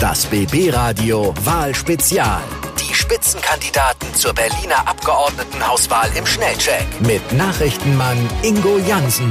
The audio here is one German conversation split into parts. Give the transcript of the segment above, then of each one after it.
Das BB Radio Wahlspezial. Die Spitzenkandidaten zur Berliner Abgeordnetenhauswahl im Schnellcheck mit Nachrichtenmann Ingo Jansen.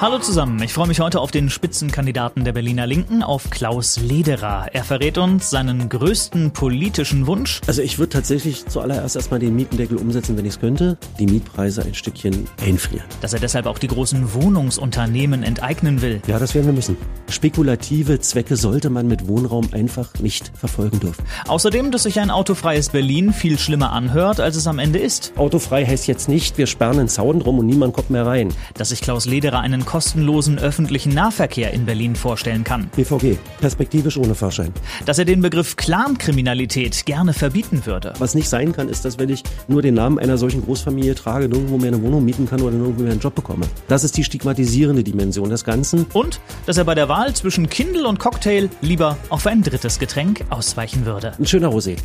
Hallo zusammen, ich freue mich heute auf den Spitzenkandidaten der Berliner Linken, auf Klaus Lederer. Er verrät uns seinen größten politischen Wunsch. Also ich würde tatsächlich zuallererst erstmal den Mietendeckel umsetzen, wenn ich es könnte, die Mietpreise ein Stückchen einfrieren. Dass er deshalb auch die großen Wohnungsunternehmen enteignen will. Ja, das werden wir müssen. Spekulative Zwecke sollte man mit Wohnraum einfach nicht verfolgen dürfen. Außerdem, dass sich ein autofreies Berlin viel schlimmer anhört, als es am Ende ist. Autofrei heißt jetzt nicht, wir sperren einen Zaun drum und niemand kommt mehr rein. Dass sich Klaus Lederer einen kostenlosen öffentlichen Nahverkehr in Berlin vorstellen kann. BVG, perspektivisch ohne Fahrschein. Dass er den Begriff Clankriminalität gerne verbieten würde. Was nicht sein kann, ist, dass wenn ich nur den Namen einer solchen Großfamilie trage, nirgendwo mehr eine Wohnung mieten kann oder nirgendwo mehr einen Job bekomme. Das ist die stigmatisierende Dimension des Ganzen. Und dass er bei der Wahl zwischen Kindle und Cocktail lieber auf ein drittes Getränk ausweichen würde. Ein schöner Rosé.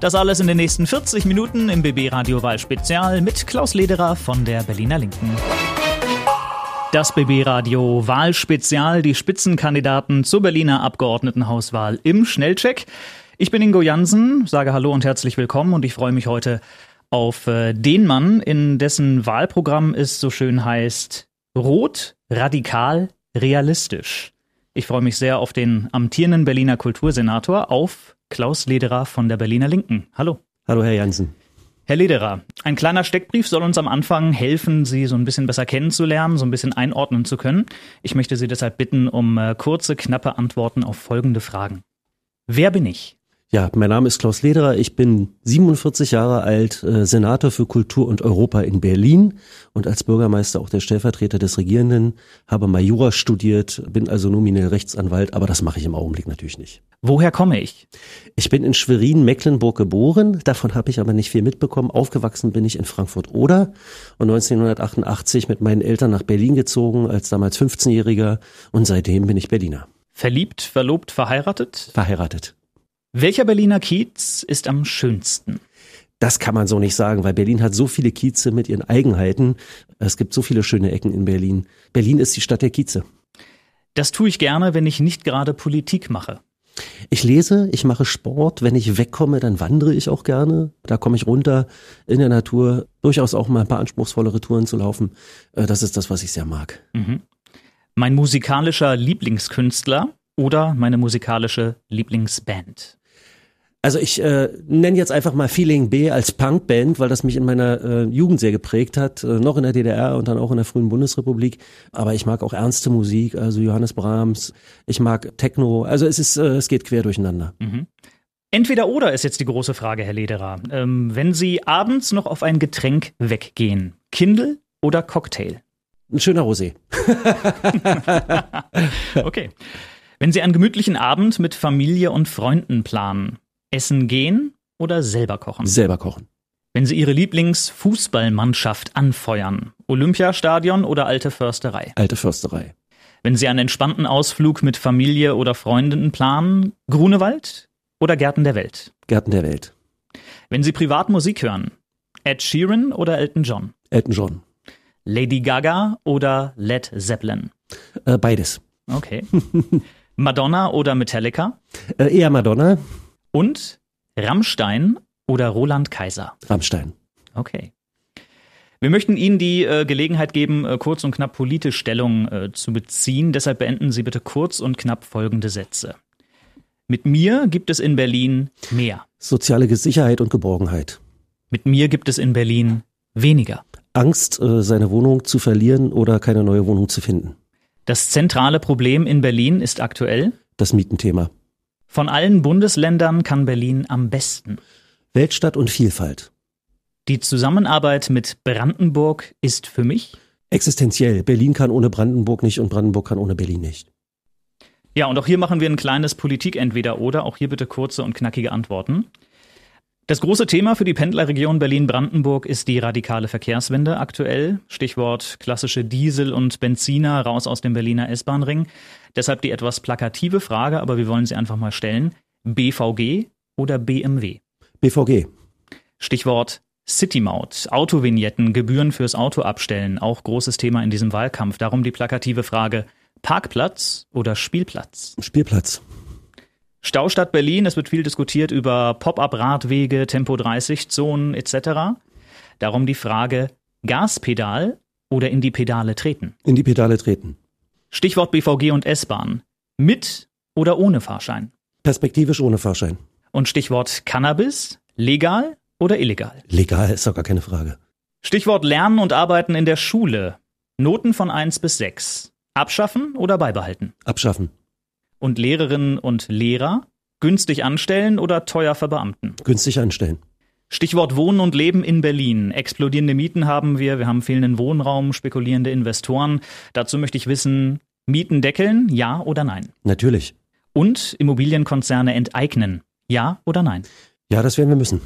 Das alles in den nächsten 40 Minuten im BB Radio Wahl Spezial mit Klaus Lederer von der Berliner Linken. Das BB Radio Wahlspezial, die Spitzenkandidaten zur Berliner Abgeordnetenhauswahl im Schnellcheck. Ich bin Ingo Jansen, sage Hallo und herzlich willkommen und ich freue mich heute auf äh, den Mann, in dessen Wahlprogramm es so schön heißt Rot, radikal, realistisch. Ich freue mich sehr auf den amtierenden Berliner Kultursenator, auf Klaus Lederer von der Berliner Linken. Hallo. Hallo, Herr Jansen. Herr Lederer, ein kleiner Steckbrief soll uns am Anfang helfen, Sie so ein bisschen besser kennenzulernen, so ein bisschen einordnen zu können. Ich möchte Sie deshalb bitten um äh, kurze, knappe Antworten auf folgende Fragen. Wer bin ich? Ja, mein Name ist Klaus Lederer. Ich bin 47 Jahre alt, äh, Senator für Kultur und Europa in Berlin und als Bürgermeister auch der Stellvertreter des Regierenden, habe mal Jura studiert, bin also nominell Rechtsanwalt, aber das mache ich im Augenblick natürlich nicht. Woher komme ich? Ich bin in Schwerin, Mecklenburg geboren, davon habe ich aber nicht viel mitbekommen. Aufgewachsen bin ich in Frankfurt-Oder und 1988 mit meinen Eltern nach Berlin gezogen, als damals 15-Jähriger und seitdem bin ich Berliner. Verliebt, verlobt, verheiratet? Verheiratet. Welcher Berliner Kiez ist am schönsten? Das kann man so nicht sagen, weil Berlin hat so viele Kieze mit ihren Eigenheiten. Es gibt so viele schöne Ecken in Berlin. Berlin ist die Stadt der Kieze. Das tue ich gerne, wenn ich nicht gerade Politik mache. Ich lese, ich mache Sport. Wenn ich wegkomme, dann wandere ich auch gerne. Da komme ich runter in der Natur. Durchaus auch mal ein paar anspruchsvollere Touren zu laufen. Äh, das ist das, was ich sehr mag. Mhm. Mein musikalischer Lieblingskünstler oder meine musikalische Lieblingsband? Also ich äh, nenne jetzt einfach mal Feeling B als Punkband, weil das mich in meiner äh, Jugend sehr geprägt hat, äh, noch in der DDR und dann auch in der frühen Bundesrepublik. Aber ich mag auch ernste Musik, also Johannes Brahms. Ich mag Techno. Also es ist, äh, es geht quer durcheinander. Mhm. Entweder oder ist jetzt die große Frage, Herr Lederer. Ähm, wenn Sie abends noch auf ein Getränk weggehen, Kindle oder Cocktail? Ein schöner Rosé. okay. Wenn Sie einen gemütlichen Abend mit Familie und Freunden planen, Essen gehen oder selber kochen? Selber kochen. Wenn Sie Ihre Lieblingsfußballmannschaft anfeuern, Olympiastadion oder alte Försterei? Alte Försterei. Wenn Sie einen entspannten Ausflug mit Familie oder Freunden planen, Grunewald oder Gärten der Welt? Gärten der Welt. Wenn Sie privat Musik hören, Ed Sheeran oder Elton John? Elton John. Lady Gaga oder Led Zeppelin? Äh, beides. Okay. Madonna oder Metallica? Äh, eher Madonna. Und Rammstein oder Roland Kaiser? Rammstein. Okay. Wir möchten Ihnen die äh, Gelegenheit geben, äh, kurz und knapp politisch Stellung äh, zu beziehen. Deshalb beenden Sie bitte kurz und knapp folgende Sätze. Mit mir gibt es in Berlin mehr. Soziale Sicherheit und Geborgenheit. Mit mir gibt es in Berlin weniger. Angst, äh, seine Wohnung zu verlieren oder keine neue Wohnung zu finden. Das zentrale Problem in Berlin ist aktuell Das Mietenthema. Von allen Bundesländern kann Berlin am besten. Weltstadt und Vielfalt. Die Zusammenarbeit mit Brandenburg ist für mich Existenziell. Berlin kann ohne Brandenburg nicht und Brandenburg kann ohne Berlin nicht. Ja, und auch hier machen wir ein kleines Politik entweder oder. Auch hier bitte kurze und knackige Antworten. Das große Thema für die Pendlerregion Berlin-Brandenburg ist die radikale Verkehrswende aktuell. Stichwort klassische Diesel und Benziner raus aus dem Berliner S-Bahn-Ring. Deshalb die etwas plakative Frage, aber wir wollen sie einfach mal stellen. BVG oder BMW? BVG. Stichwort City-Maut, Autovignetten, Gebühren fürs Auto abstellen, auch großes Thema in diesem Wahlkampf. Darum die plakative Frage Parkplatz oder Spielplatz? Spielplatz. Staustadt Berlin, es wird viel diskutiert über Pop-up-Radwege, Tempo-30-Zonen etc. Darum die Frage, Gaspedal oder in die Pedale treten? In die Pedale treten. Stichwort BVG und S-Bahn. Mit oder ohne Fahrschein? Perspektivisch ohne Fahrschein. Und Stichwort Cannabis, legal oder illegal? Legal ist doch gar keine Frage. Stichwort Lernen und Arbeiten in der Schule. Noten von 1 bis 6. Abschaffen oder beibehalten? Abschaffen. Und Lehrerinnen und Lehrer? Günstig anstellen oder teuer verbeamten? Günstig anstellen. Stichwort Wohnen und Leben in Berlin. Explodierende Mieten haben wir, wir haben fehlenden Wohnraum, spekulierende Investoren. Dazu möchte ich wissen, Mieten deckeln, ja oder nein? Natürlich. Und Immobilienkonzerne enteignen, ja oder nein? Ja, das werden wir müssen.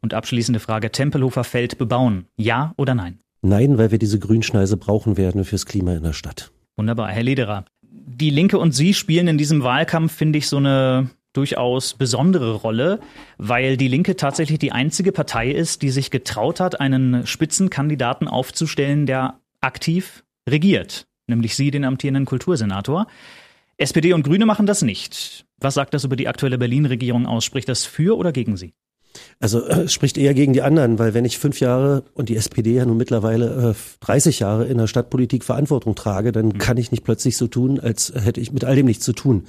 Und abschließende Frage, Tempelhofer Feld bebauen, ja oder nein? Nein, weil wir diese Grünschneise brauchen werden fürs Klima in der Stadt. Wunderbar, Herr Lederer. Die Linke und Sie spielen in diesem Wahlkampf, finde ich, so eine durchaus besondere Rolle, weil die Linke tatsächlich die einzige Partei ist, die sich getraut hat, einen Spitzenkandidaten aufzustellen, der aktiv regiert, nämlich Sie, den amtierenden Kultursenator. SPD und Grüne machen das nicht. Was sagt das über die aktuelle Berlin-Regierung aus? Spricht das für oder gegen Sie? Also äh, spricht eher gegen die anderen, weil wenn ich fünf Jahre und die SPD ja nun mittlerweile äh, 30 Jahre in der Stadtpolitik Verantwortung trage, dann mhm. kann ich nicht plötzlich so tun, als hätte ich mit all dem nichts zu tun.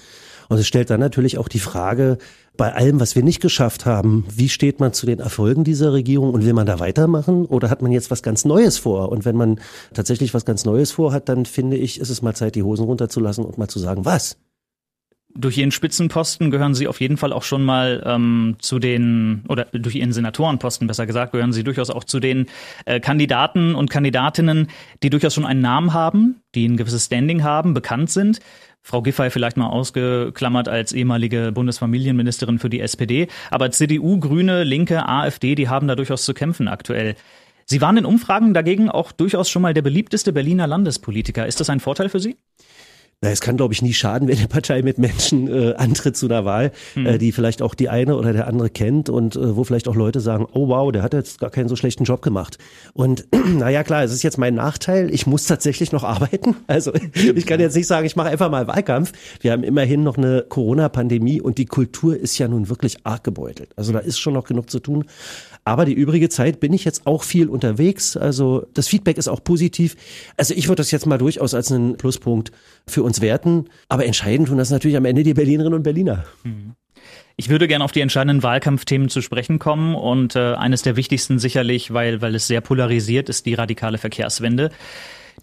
Und es stellt dann natürlich auch die Frage, bei allem, was wir nicht geschafft haben, wie steht man zu den Erfolgen dieser Regierung und will man da weitermachen oder hat man jetzt was ganz Neues vor? Und wenn man tatsächlich was ganz Neues vorhat, dann finde ich, ist es mal Zeit, die Hosen runterzulassen und mal zu sagen, was? Durch ihren Spitzenposten gehören sie auf jeden Fall auch schon mal ähm, zu den, oder durch ihren Senatorenposten besser gesagt, gehören sie durchaus auch zu den äh, Kandidaten und Kandidatinnen, die durchaus schon einen Namen haben, die ein gewisses Standing haben, bekannt sind. Frau Giffey vielleicht mal ausgeklammert als ehemalige Bundesfamilienministerin für die SPD. Aber CDU, Grüne, Linke, AfD, die haben da durchaus zu kämpfen aktuell. Sie waren in Umfragen dagegen auch durchaus schon mal der beliebteste Berliner Landespolitiker. Ist das ein Vorteil für Sie? Na, es kann, glaube ich, nie schaden, wenn eine Partei mit Menschen äh, antritt zu einer Wahl, hm. äh, die vielleicht auch die eine oder der andere kennt und äh, wo vielleicht auch Leute sagen, oh wow, der hat jetzt gar keinen so schlechten Job gemacht. Und naja, klar, es ist jetzt mein Nachteil, ich muss tatsächlich noch arbeiten. Also ich kann jetzt nicht sagen, ich mache einfach mal Wahlkampf. Wir haben immerhin noch eine Corona-Pandemie und die Kultur ist ja nun wirklich arg gebeutelt. Also da ist schon noch genug zu tun. Aber die übrige Zeit bin ich jetzt auch viel unterwegs. Also das Feedback ist auch positiv. Also ich würde das jetzt mal durchaus als einen Pluspunkt für uns werten. Aber entscheidend tun das natürlich am Ende die Berlinerinnen und Berliner. Mhm. Ich würde gerne auf die entscheidenden Wahlkampfthemen zu sprechen kommen und äh, eines der wichtigsten sicherlich, weil, weil es sehr polarisiert ist, die radikale Verkehrswende.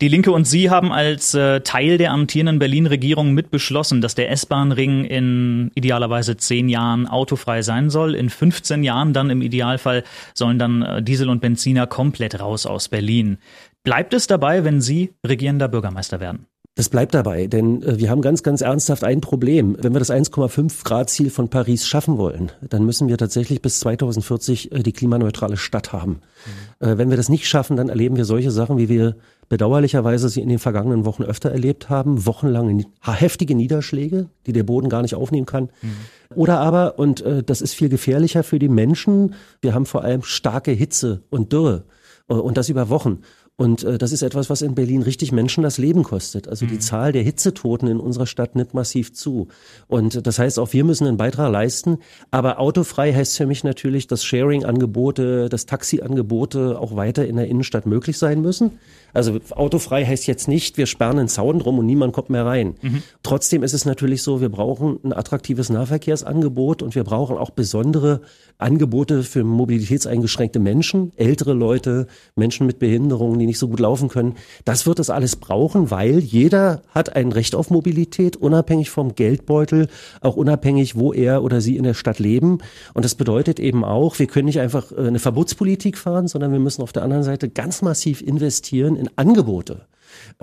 Die Linke und Sie haben als äh, Teil der amtierenden Berlin-Regierung mit beschlossen, dass der S-Bahn-Ring in idealerweise zehn Jahren autofrei sein soll. In 15 Jahren dann im Idealfall sollen dann äh, Diesel und Benziner komplett raus aus Berlin. Bleibt es dabei, wenn Sie regierender Bürgermeister werden? Das bleibt dabei, denn äh, wir haben ganz, ganz ernsthaft ein Problem. Wenn wir das 1,5 Grad Ziel von Paris schaffen wollen, dann müssen wir tatsächlich bis 2040 äh, die klimaneutrale Stadt haben. Mhm. Äh, wenn wir das nicht schaffen, dann erleben wir solche Sachen, wie wir bedauerlicherweise sie in den vergangenen Wochen öfter erlebt haben. Wochenlange heftige Niederschläge, die der Boden gar nicht aufnehmen kann. Mhm. Oder aber, und das ist viel gefährlicher für die Menschen, wir haben vor allem starke Hitze und Dürre. Und das über Wochen. Und äh, das ist etwas, was in Berlin richtig Menschen das Leben kostet. Also die mhm. Zahl der Hitzetoten in unserer Stadt nimmt massiv zu. Und das heißt, auch wir müssen einen Beitrag leisten. Aber autofrei heißt für mich natürlich, dass Sharing-Angebote, dass Taxi-Angebote auch weiter in der Innenstadt möglich sein müssen. Also autofrei heißt jetzt nicht, wir sperren einen Zaun drum und niemand kommt mehr rein. Mhm. Trotzdem ist es natürlich so, wir brauchen ein attraktives Nahverkehrsangebot und wir brauchen auch besondere Angebote für mobilitätseingeschränkte Menschen, ältere Leute, Menschen mit Behinderungen, die nicht so gut laufen können. Das wird es alles brauchen, weil jeder hat ein Recht auf Mobilität, unabhängig vom Geldbeutel, auch unabhängig, wo er oder sie in der Stadt leben. Und das bedeutet eben auch, wir können nicht einfach äh, eine Verbotspolitik fahren, sondern wir müssen auf der anderen Seite ganz massiv investieren in Angebote.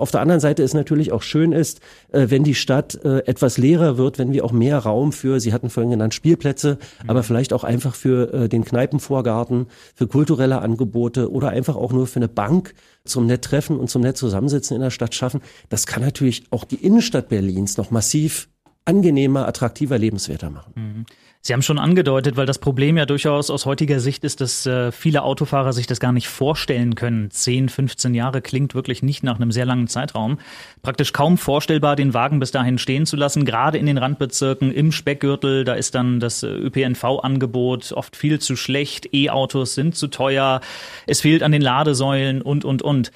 Auf der anderen Seite ist natürlich auch schön ist, äh, wenn die Stadt äh, etwas leerer wird, wenn wir auch mehr Raum für, Sie hatten vorhin genannt, Spielplätze, mhm. aber vielleicht auch einfach für äh, den Kneipenvorgarten, für kulturelle Angebote oder einfach auch nur für eine Bank zum nett treffen und zum nett zusammensitzen in der Stadt schaffen. Das kann natürlich auch die Innenstadt Berlins noch massiv angenehmer, attraktiver, lebenswerter machen. Mhm. Sie haben schon angedeutet, weil das Problem ja durchaus aus heutiger Sicht ist, dass äh, viele Autofahrer sich das gar nicht vorstellen können. 10, 15 Jahre klingt wirklich nicht nach einem sehr langen Zeitraum. Praktisch kaum vorstellbar, den Wagen bis dahin stehen zu lassen, gerade in den Randbezirken, im Speckgürtel, da ist dann das äh, ÖPNV-Angebot oft viel zu schlecht, E-Autos sind zu teuer, es fehlt an den Ladesäulen und, und, und.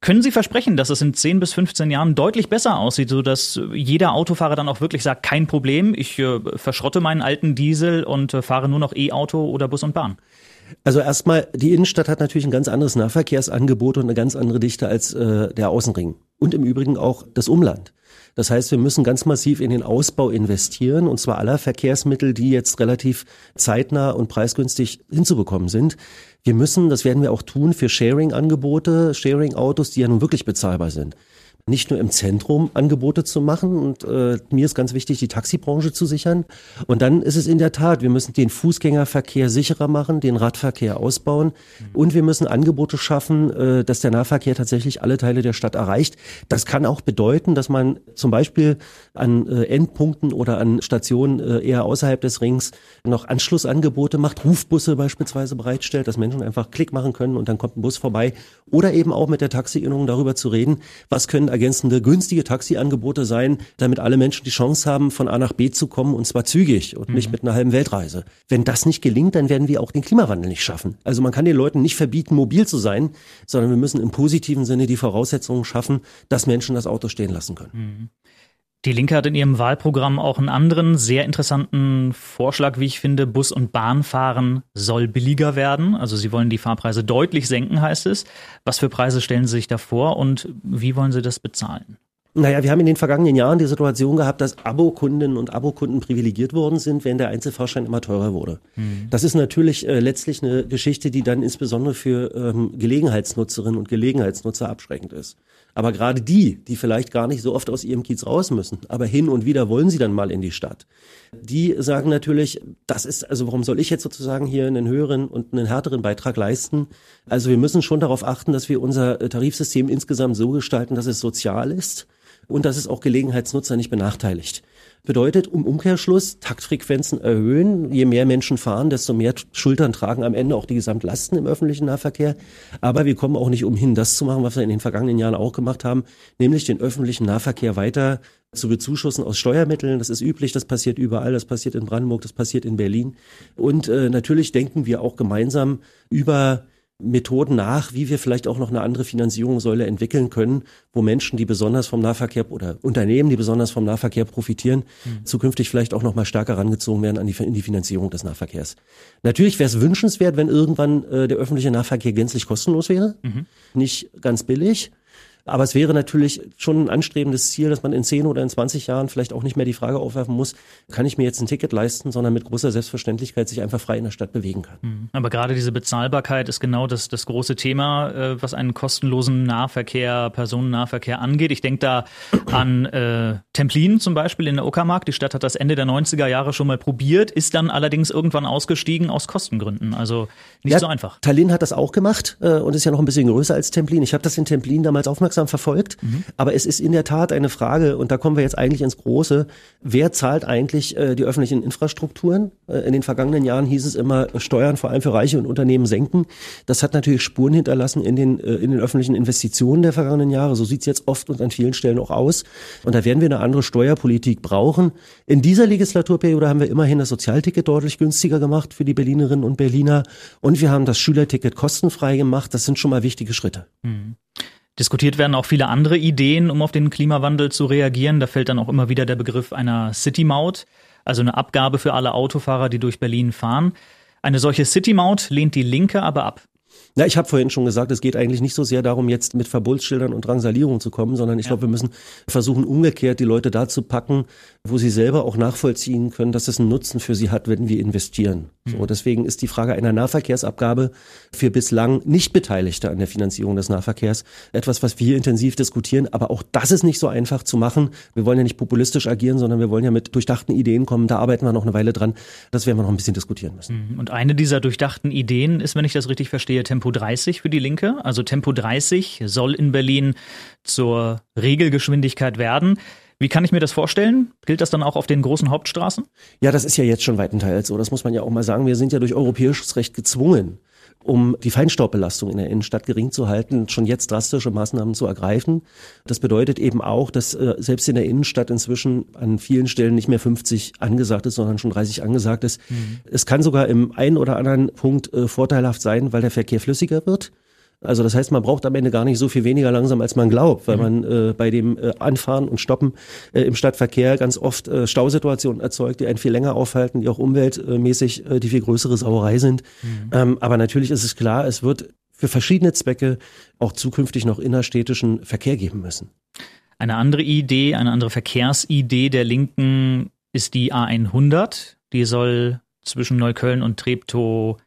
Können Sie versprechen, dass es in 10 bis 15 Jahren deutlich besser aussieht, sodass jeder Autofahrer dann auch wirklich sagt, kein Problem, ich äh, verschrotte meinen alten Diesel und äh, fahre nur noch E-Auto oder Bus und Bahn? Also erstmal, die Innenstadt hat natürlich ein ganz anderes Nahverkehrsangebot und eine ganz andere Dichte als äh, der Außenring. Und im Übrigen auch das Umland. Das heißt, wir müssen ganz massiv in den Ausbau investieren, und zwar aller Verkehrsmittel, die jetzt relativ zeitnah und preisgünstig hinzubekommen sind. Wir müssen, das werden wir auch tun, für Sharing-Angebote, Sharing-Autos, die ja nun wirklich bezahlbar sind nicht nur im Zentrum Angebote zu machen und äh, mir ist ganz wichtig, die Taxibranche zu sichern. Und dann ist es in der Tat, wir müssen den Fußgängerverkehr sicherer machen, den Radverkehr ausbauen mhm. und wir müssen Angebote schaffen, äh, dass der Nahverkehr tatsächlich alle Teile der Stadt erreicht. Das kann auch bedeuten, dass man zum Beispiel an äh, Endpunkten oder an Stationen äh, eher außerhalb des Rings noch Anschlussangebote macht, Rufbusse beispielsweise bereitstellt, dass Menschen einfach Klick machen können und dann kommt ein Bus vorbei. Oder eben auch mit der Taxi-Innung darüber zu reden, was können ergänzende günstige Taxiangebote sein, damit alle Menschen die Chance haben, von A nach B zu kommen und zwar zügig und mhm. nicht mit einer halben Weltreise. Wenn das nicht gelingt, dann werden wir auch den Klimawandel nicht schaffen. Also man kann den Leuten nicht verbieten, mobil zu sein, sondern wir müssen im positiven Sinne die Voraussetzungen schaffen, dass Menschen das Auto stehen lassen können. Mhm. Die Linke hat in ihrem Wahlprogramm auch einen anderen sehr interessanten Vorschlag, wie ich finde. Bus- und Bahnfahren soll billiger werden. Also sie wollen die Fahrpreise deutlich senken, heißt es. Was für Preise stellen Sie sich da vor und wie wollen Sie das bezahlen? Naja, wir haben in den vergangenen Jahren die Situation gehabt, dass Abokundinnen und Abokunden privilegiert worden sind, während der Einzelfahrschein immer teurer wurde. Mhm. Das ist natürlich äh, letztlich eine Geschichte, die dann insbesondere für ähm, Gelegenheitsnutzerinnen und Gelegenheitsnutzer abschreckend ist. Aber gerade die, die vielleicht gar nicht so oft aus ihrem Kiez raus müssen, aber hin und wieder wollen sie dann mal in die Stadt, die sagen natürlich, das ist, also warum soll ich jetzt sozusagen hier einen höheren und einen härteren Beitrag leisten? Also wir müssen schon darauf achten, dass wir unser äh, Tarifsystem insgesamt so gestalten, dass es sozial ist und dass es auch Gelegenheitsnutzer nicht benachteiligt. Bedeutet um Umkehrschluss Taktfrequenzen erhöhen. Je mehr Menschen fahren, desto mehr Schultern tragen am Ende auch die Gesamtlasten im öffentlichen Nahverkehr. Aber wir kommen auch nicht umhin, das zu machen, was wir in den vergangenen Jahren auch gemacht haben, nämlich den öffentlichen Nahverkehr weiter zu bezuschussen aus Steuermitteln. Das ist üblich, das passiert überall, das passiert in Brandenburg, das passiert in Berlin. Und äh, natürlich denken wir auch gemeinsam über Methoden nach, wie wir vielleicht auch noch eine andere Finanzierungssäule entwickeln können, wo Menschen, die besonders vom Nahverkehr oder Unternehmen, die besonders vom Nahverkehr profitieren, mhm. zukünftig vielleicht auch noch mal stärker rangezogen werden an die, in die Finanzierung des Nahverkehrs. Natürlich wäre es wünschenswert, wenn irgendwann äh, der öffentliche Nahverkehr gänzlich kostenlos wäre, mhm. nicht ganz billig. Aber es wäre natürlich schon ein anstrebendes Ziel, dass man in 10 oder in 20 Jahren vielleicht auch nicht mehr die Frage aufwerfen muss, kann ich mir jetzt ein Ticket leisten, sondern mit großer Selbstverständlichkeit sich einfach frei in der Stadt bewegen kann. Mhm. Aber gerade diese Bezahlbarkeit ist genau das, das große Thema, äh, was einen kostenlosen Nahverkehr, Personennahverkehr angeht. Ich denke da an äh, Templin zum Beispiel in der Uckermark. Die Stadt hat das Ende der 90er Jahre schon mal probiert, ist dann allerdings irgendwann ausgestiegen aus Kostengründen. Also nicht ja, so einfach. Tallinn hat das auch gemacht äh, und ist ja noch ein bisschen größer als Templin. Ich habe das in Templin damals aufmerksam verfolgt. Mhm. Aber es ist in der Tat eine Frage, und da kommen wir jetzt eigentlich ins Große, wer zahlt eigentlich äh, die öffentlichen Infrastrukturen? Äh, in den vergangenen Jahren hieß es immer, Steuern vor allem für Reiche und Unternehmen senken. Das hat natürlich Spuren hinterlassen in den, äh, in den öffentlichen Investitionen der vergangenen Jahre. So sieht es jetzt oft und an vielen Stellen auch aus. Und da werden wir eine andere Steuerpolitik brauchen. In dieser Legislaturperiode haben wir immerhin das Sozialticket deutlich günstiger gemacht für die Berlinerinnen und Berliner. Und wir haben das Schülerticket kostenfrei gemacht. Das sind schon mal wichtige Schritte. Mhm. Diskutiert werden auch viele andere Ideen, um auf den Klimawandel zu reagieren. Da fällt dann auch immer wieder der Begriff einer City-Maut, also eine Abgabe für alle Autofahrer, die durch Berlin fahren. Eine solche City-Maut lehnt die Linke aber ab. Ja, ich habe vorhin schon gesagt, es geht eigentlich nicht so sehr darum, jetzt mit Verbotsschildern und Drangsalierung zu kommen, sondern ich ja. glaube, wir müssen versuchen, umgekehrt die Leute da zu packen, wo sie selber auch nachvollziehen können, dass es einen Nutzen für sie hat, wenn wir investieren. So, deswegen ist die Frage einer Nahverkehrsabgabe für bislang nicht Beteiligte an der Finanzierung des Nahverkehrs etwas, was wir intensiv diskutieren. Aber auch das ist nicht so einfach zu machen. Wir wollen ja nicht populistisch agieren, sondern wir wollen ja mit durchdachten Ideen kommen. Da arbeiten wir noch eine Weile dran. Das werden wir noch ein bisschen diskutieren müssen. Mhm. Und eine dieser durchdachten Ideen ist, wenn ich das richtig verstehe, Tempo 30 für die Linke. Also Tempo 30 soll in Berlin zur Regelgeschwindigkeit werden. Wie kann ich mir das vorstellen? Gilt das dann auch auf den großen Hauptstraßen? Ja, das ist ja jetzt schon weitenteils so. Das muss man ja auch mal sagen. Wir sind ja durch europäisches Recht gezwungen, um die Feinstaubbelastung in der Innenstadt gering zu halten, schon jetzt drastische Maßnahmen zu ergreifen. Das bedeutet eben auch, dass äh, selbst in der Innenstadt inzwischen an vielen Stellen nicht mehr 50 angesagt ist, sondern schon 30 angesagt ist. Mhm. Es kann sogar im einen oder anderen Punkt äh, vorteilhaft sein, weil der Verkehr flüssiger wird. Also das heißt, man braucht am Ende gar nicht so viel weniger langsam, als man glaubt, weil mhm. man äh, bei dem äh, Anfahren und Stoppen äh, im Stadtverkehr ganz oft äh, Stausituationen erzeugt, die einen viel länger aufhalten, die auch umweltmäßig äh, die viel größere Sauerei sind. Mhm. Ähm, aber natürlich ist es klar, es wird für verschiedene Zwecke auch zukünftig noch innerstädtischen Verkehr geben müssen. Eine andere Idee, eine andere Verkehrsidee der Linken ist die A100. Die soll zwischen Neukölln und Treptow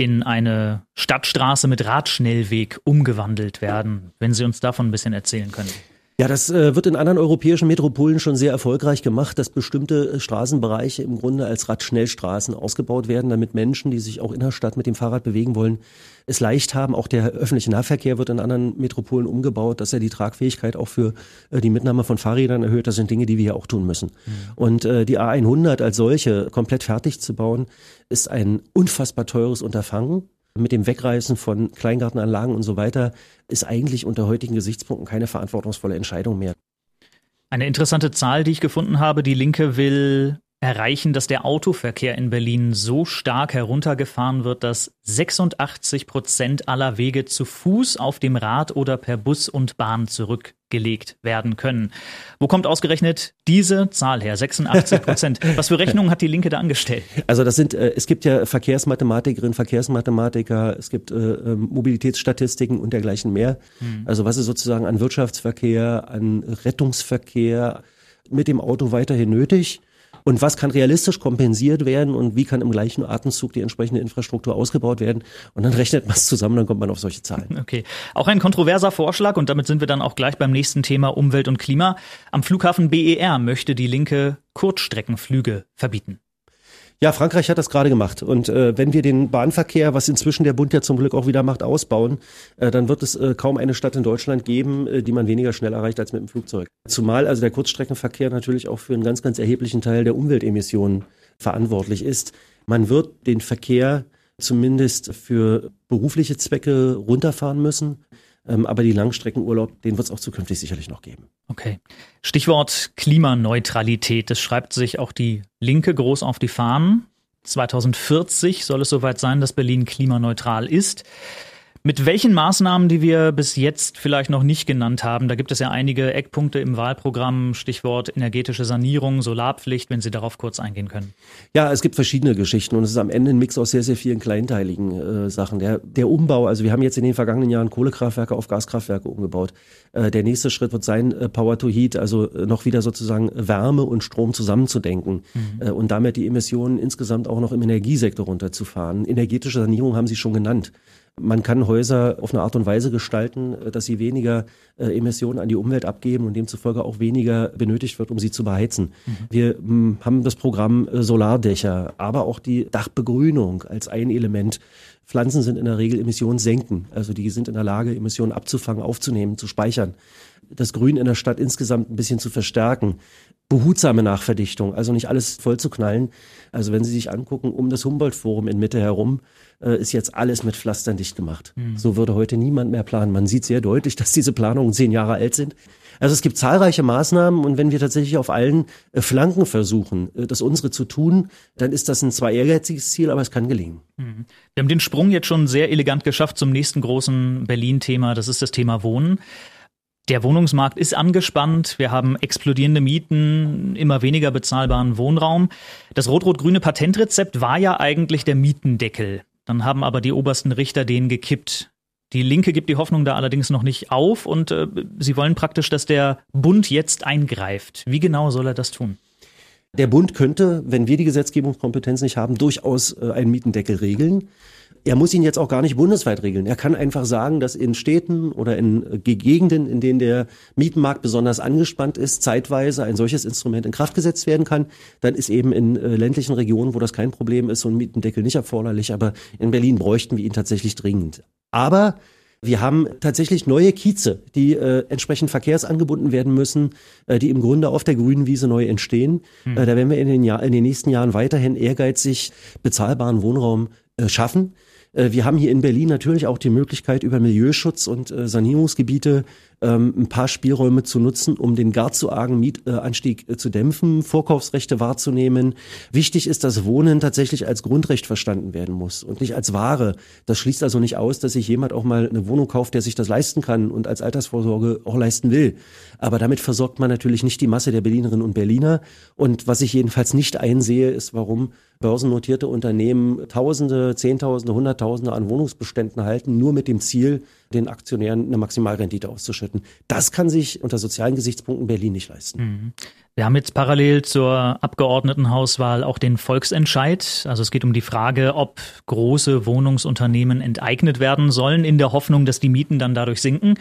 in eine Stadtstraße mit Radschnellweg umgewandelt werden. Wenn Sie uns davon ein bisschen erzählen können. Ja, das äh, wird in anderen europäischen Metropolen schon sehr erfolgreich gemacht, dass bestimmte äh, Straßenbereiche im Grunde als Radschnellstraßen ausgebaut werden, damit Menschen, die sich auch in der Stadt mit dem Fahrrad bewegen wollen, es leicht haben. Auch der öffentliche Nahverkehr wird in anderen Metropolen umgebaut, dass er die Tragfähigkeit auch für äh, die Mitnahme von Fahrrädern erhöht. Das sind Dinge, die wir ja auch tun müssen. Mhm. Und äh, die A100 als solche komplett fertig zu bauen, ist ein unfassbar teures Unterfangen mit dem Wegreißen von Kleingartenanlagen und so weiter ist eigentlich unter heutigen Gesichtspunkten keine verantwortungsvolle Entscheidung mehr. Eine interessante Zahl, die ich gefunden habe, die Linke will erreichen, dass der Autoverkehr in Berlin so stark heruntergefahren wird, dass 86 Prozent aller Wege zu Fuß, auf dem Rad oder per Bus und Bahn zurückgelegt werden können. Wo kommt ausgerechnet diese Zahl her? 86 Prozent. Was für Rechnungen hat die Linke da angestellt? Also das sind, äh, es gibt ja Verkehrsmathematikerinnen, Verkehrsmathematiker, es gibt äh, ähm, Mobilitätsstatistiken und dergleichen mehr. Hm. Also was ist sozusagen an Wirtschaftsverkehr, an Rettungsverkehr mit dem Auto weiterhin nötig? Und was kann realistisch kompensiert werden und wie kann im gleichen Atemzug die entsprechende Infrastruktur ausgebaut werden. Und dann rechnet man es zusammen, dann kommt man auf solche Zahlen. Okay. Auch ein kontroverser Vorschlag und damit sind wir dann auch gleich beim nächsten Thema Umwelt und Klima. Am Flughafen BER möchte die Linke Kurzstreckenflüge verbieten. Ja, Frankreich hat das gerade gemacht. Und äh, wenn wir den Bahnverkehr, was inzwischen der Bund ja zum Glück auch wieder macht, ausbauen, äh, dann wird es äh, kaum eine Stadt in Deutschland geben, äh, die man weniger schnell erreicht als mit dem Flugzeug. Zumal also der Kurzstreckenverkehr natürlich auch für einen ganz, ganz erheblichen Teil der Umweltemissionen verantwortlich ist. Man wird den Verkehr zumindest für berufliche Zwecke runterfahren müssen. Ähm, aber die Langstreckenurlaub, den wird es auch zukünftig sicherlich noch geben. Okay. Stichwort Klimaneutralität. Das schreibt sich auch die Linke groß auf die Fahnen. 2040 soll es soweit sein, dass Berlin klimaneutral ist. Mit welchen Maßnahmen, die wir bis jetzt vielleicht noch nicht genannt haben, da gibt es ja einige Eckpunkte im Wahlprogramm, Stichwort energetische Sanierung, Solarpflicht, wenn Sie darauf kurz eingehen können. Ja, es gibt verschiedene Geschichten und es ist am Ende ein Mix aus sehr, sehr vielen kleinteiligen äh, Sachen. Der, der Umbau, also wir haben jetzt in den vergangenen Jahren Kohlekraftwerke auf Gaskraftwerke umgebaut. Äh, der nächste Schritt wird sein, äh, Power to Heat, also äh, noch wieder sozusagen Wärme und Strom zusammenzudenken mhm. Äh, und damit die Emissionen insgesamt auch noch im Energiesektor runterzufahren. Energetische Sanierung haben Sie schon genannt. Man kann Häuser auf eine Art und Weise gestalten, äh, dass sie weniger äh, Emissionen an die Umwelt abgeben und demzufolge auch weniger benötigt wird, um sie zu beheizen. Mhm. Wir hm, haben das Programm äh, Solardächer, aber auch die Dachbegrünung als ein Element. Pflanzen sind in der Regel emissionssenken, also die sind in der Lage, Emissionen abzufangen, aufzunehmen, zu speichern. Das Grün in der Stadt insgesamt ein bisschen zu verstärken behutsame Nachverdichtung, also nicht alles voll zu knallen. Also wenn Sie sich angucken, um das Humboldt-Forum in Mitte herum äh, ist jetzt alles mit Pflastern dicht gemacht. Mhm. So würde heute niemand mehr planen. Man sieht sehr deutlich, dass diese Planungen zehn Jahre alt sind. Also es gibt zahlreiche Maßnahmen und wenn wir tatsächlich auf allen äh, Flanken versuchen, äh, das unsere zu tun, dann ist das ein zwar ehrgeiziges Ziel, aber es kann gelingen. Mhm. Wir haben den Sprung jetzt schon sehr elegant geschafft zum nächsten großen Berlin-Thema. Das ist das Thema Wohnen. Der Wohnungsmarkt ist angespannt. Wir haben explodierende Mieten, immer weniger bezahlbaren Wohnraum. Das rot-rot-grüne Patentrezept war ja eigentlich der Mietendeckel. Dann haben aber die obersten Richter den gekippt. Die Linke gibt die Hoffnung da allerdings noch nicht auf und äh, sie wollen praktisch, dass der Bund jetzt eingreift. Wie genau soll er das tun? Der Bund könnte, wenn wir die Gesetzgebungskompetenz nicht haben, durchaus äh, einen Mietendeckel regeln. Er muss ihn jetzt auch gar nicht bundesweit regeln. Er kann einfach sagen, dass in Städten oder in äh, Gegenden, in denen der Mietenmarkt besonders angespannt ist, zeitweise ein solches Instrument in Kraft gesetzt werden kann. Dann ist eben in äh, ländlichen Regionen, wo das kein Problem ist, so ein Mietendeckel nicht erforderlich. Aber in Berlin bräuchten wir ihn tatsächlich dringend. Aber Wir haben tatsächlich neue Kieze, die äh, entsprechend verkehrsangebunden werden müssen, äh, die im Grunde auf der grünen Wiese neu entstehen. Mhm. Äh, da werden wir in den, Jahr, in den nächsten Jahren weiterhin ehrgeizig bezahlbaren Wohnraum äh, schaffen. Äh, wir haben hier in Berlin natürlich auch die Möglichkeit, über Milieuschutz und äh, Sanierungsgebiete ähm, ein paar Spielräume zu nutzen, um den gar zu argen Mietanstieg äh, zu dämpfen, Vorkaufsrechte wahrzunehmen. Wichtig ist, dass Wohnen tatsächlich als Grundrecht verstanden werden muss und nicht als Ware. Das schließt also nicht aus, dass sich jemand auch mal eine Wohnung kauft, der sich das leisten kann und als Altersvorsorge auch leisten will. Aber damit versorgt man natürlich nicht die Masse der Berlinerinnen und Berliner. Und was ich jedenfalls nicht einsehe, ist, warum börsennotierte Unternehmen Tausende, Zehntausende, Hunderttausende an Wohnungsbeständen halten, nur mit dem Ziel, den Aktionären eine Maximalrendite auszuschütten. Das kann sich unter sozialen Gesichtspunkten Berlin nicht leisten. Mhm. Wir haben jetzt parallel zur Abgeordnetenhauswahl auch den Volksentscheid. Also es geht um die Frage, ob große Wohnungsunternehmen enteignet werden sollen, in der Hoffnung, dass die Mieten dann dadurch sinken.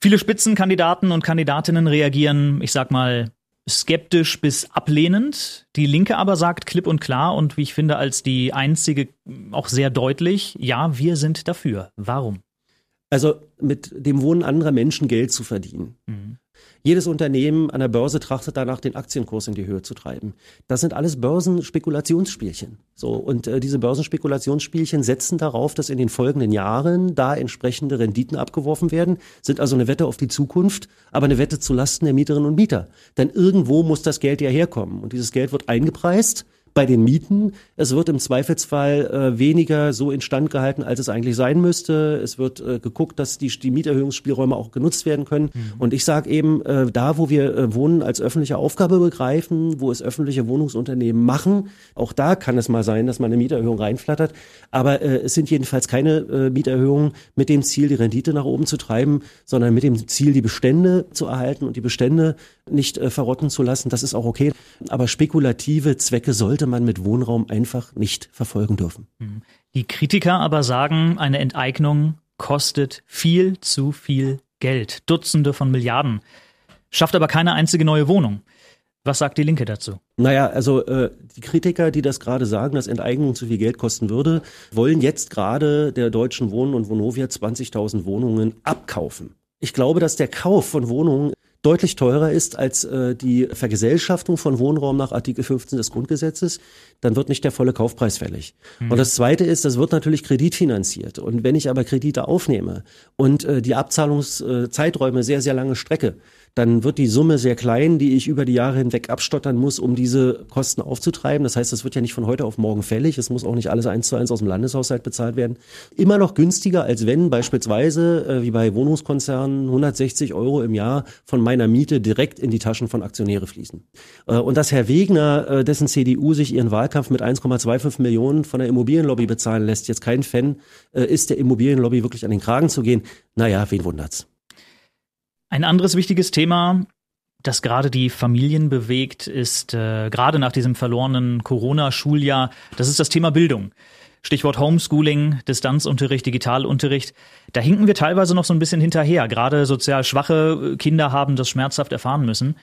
Viele Spitzenkandidaten und Kandidatinnen reagieren, ich sag mal, skeptisch bis ablehnend. Die Linke aber sagt klipp und klar und wie ich finde als die einzige auch sehr deutlich, ja, wir sind dafür. Warum? Also mit dem Wohnen anderer Menschen Geld zu verdienen. Mhm. Jedes Unternehmen an der Börse trachtet danach, den Aktienkurs in die Höhe zu treiben. Das sind alles Börsenspekulationsspielchen. So und äh, diese Börsenspekulationsspielchen setzen darauf, dass in den folgenden Jahren da entsprechende Renditen abgeworfen werden, sind also eine Wette auf die Zukunft, aber eine Wette zu Lasten der Mieterinnen und Mieter. Denn irgendwo muss das Geld ja herkommen und dieses Geld wird eingepreist bei den Mieten. Es wird im Zweifelsfall äh, weniger so instand gehalten, als es eigentlich sein müsste. Es wird äh, geguckt, dass die, die Mieterhöhungsspielräume auch genutzt werden können. Mhm. Und ich sage eben, äh, da, wo wir äh, Wohnen als öffentliche Aufgabe begreifen, wo es öffentliche Wohnungsunternehmen machen, auch da kann es mal sein, dass man eine Mieterhöhung reinflattert. Aber äh, es sind jedenfalls keine äh, Mieterhöhungen mit dem Ziel, die Rendite nach oben zu treiben, sondern mit dem Ziel, die Bestände zu erhalten und die Bestände nicht äh, verrotten zu lassen. Das ist auch okay. Aber spekulative Zwecke sollte man mit Wohnraum einfach nicht verfolgen dürfen. Mhm. Die Kritiker aber sagen, eine Enteignung kostet viel zu viel Geld, Dutzende von Milliarden, schafft aber keine einzige neue Wohnung. Was sagt die Linke dazu? Naja, also äh, die Kritiker, die das gerade sagen, dass Enteignung zu viel Geld kosten würde, wollen jetzt gerade der Deutschen Wohnen und Vonovia 20.000 Wohnungen abkaufen. Ich glaube, dass der Kauf von Wohnungen deutlich teurer ist als äh, die Vergesellschaftung von Wohnraum nach Artikel 15 des Grundgesetzes, dann wird nicht der volle Kaufpreis fällig. Mhm. Und das Zweite ist, das wird natürlich kreditfinanziert. Und wenn ich aber Kredite aufnehme und äh, die Abzahlungszeiträume sehr, sehr lange strecke, dann wird die Summe sehr klein, die ich über die Jahre hinweg abstottern muss, um diese Kosten aufzutreiben. Das heißt, das wird ja nicht von heute auf morgen fällig. Es muss auch nicht alles eins zu eins aus dem Landeshaushalt bezahlt werden. Immer noch günstiger, als wenn beispielsweise, äh, wie bei Wohnungskonzernen, 160 Euro im Jahr von meiner Miete direkt in die Taschen von Aktionäre fließen. Äh, und dass Herr Wegner, äh, dessen CDU sich ihren Wahlkampf mit 1,25 Millionen von der Immobilienlobby bezahlen lässt, jetzt kein Fan ist, der Immobilienlobby wirklich an den Kragen zu gehen. Naja, wen wundert's? Ein anderes wichtiges Thema, das gerade die Familien bewegt, ist äh, gerade nach diesem verlorenen Corona-Schuljahr, das ist das Thema Bildung. Stichwort Homeschooling, Distanzunterricht, Digitalunterricht. Da hinken wir teilweise noch so ein bisschen hinterher. Gerade sozial schwache Kinder haben das schmerzhaft erfahren müssen.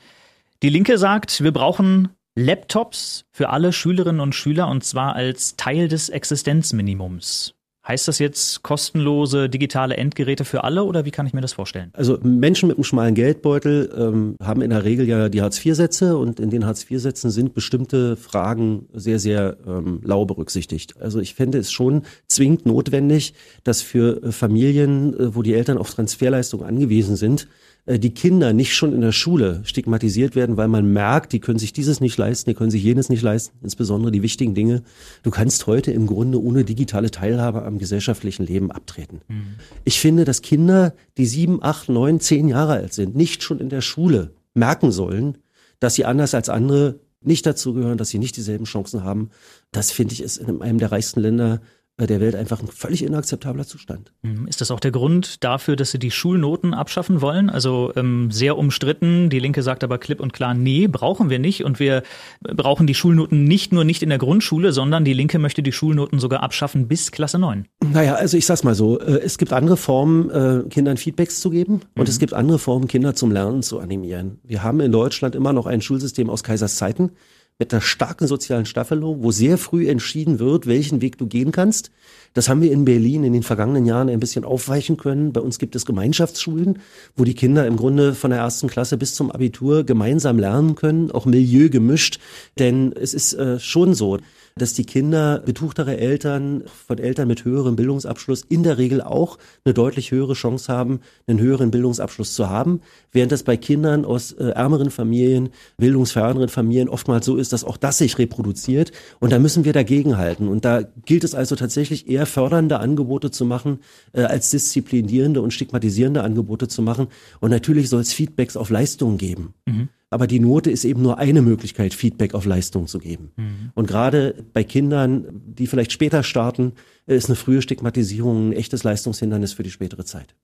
Die Linke sagt, wir brauchen Laptops für alle Schülerinnen und Schüler und zwar als Teil des Existenzminimums. Heißt das jetzt kostenlose digitale Endgeräte für alle oder wie kann ich mir das vorstellen? Also Menschen mit einem schmalen Geldbeutel ähm, haben in der Regel ja die Hartz-IV-Sätze und in den Hartz-IV-Sätzen sind bestimmte Fragen sehr, sehr ähm, lau berücksichtigt. Also ich fände es schon zwingend notwendig, dass für äh, Familien, äh, wo die Eltern auf Transferleistungen angewiesen sind, die Kinder nicht schon in der Schule stigmatisiert werden, weil man merkt, die können sich dieses nicht leisten, die können sich jenes nicht leisten, insbesondere die wichtigen Dinge. Du kannst heute im Grunde ohne digitale Teilhabe am gesellschaftlichen Leben abtreten. Mhm. Ich finde, dass Kinder, die sieben, acht, neun, zehn Jahre alt sind, nicht schon in der Schule merken sollen, dass sie anders als andere nicht dazugehören, dass sie nicht dieselben Chancen haben. Das finde ich ist in einem der reichsten Länder der Welt einfach ein völlig inakzeptabler Zustand. Mhm. Ist das auch der Grund dafür, dass Sie die Schulnoten abschaffen wollen? Also ähm, sehr umstritten. Die Linke sagt aber klipp und klar, nee, brauchen wir nicht. Und wir brauchen die Schulnoten nicht nur nicht in der Grundschule, sondern die Linke möchte die Schulnoten sogar abschaffen bis Klasse 9. Naja, also ich sag's mal so, äh, es gibt andere Formen, äh, Kindern Feedbacks zu geben und mhm. es gibt andere Formen, Kinder zum Lernen zu animieren. Wir haben in Deutschland immer noch ein Schulsystem aus Kaisers Zeiten mit einer starken sozialen Staffelung, wo sehr früh entschieden wird, welchen Weg du gehen kannst. Das haben wir in Berlin in den vergangenen Jahren ein bisschen aufweichen können. Bei uns gibt es Gemeinschaftsschulen, wo die Kinder im Grunde von der ersten Klasse bis zum Abitur gemeinsam lernen können, auch Milieu gemischt. Denn es ist äh, schon so, dass die Kinder betuchtere Eltern von Eltern mit höherem Bildungsabschluss in der Regel auch eine deutlich höhere Chance haben, einen höheren Bildungsabschluss zu haben, während das bei Kindern aus äh, ärmeren Familien, bildungsferneren Familien oftmals so ist, dass auch das sich reproduziert und da müssen wir dagegenhalten und da gilt es also tatsächlich eher fördernde Angebote zu machen, äh, als disziplinierende und stigmatisierende Angebote zu machen und natürlich soll es Feedbacks auf Leistungen geben. Mhm. Aber die Note ist eben nur eine Möglichkeit, Feedback auf Leistung zu geben. Mhm. Und gerade bei Kindern, die vielleicht später starten, ist eine frühe Stigmatisierung ein echtes Leistungshindernis für die spätere Zeit.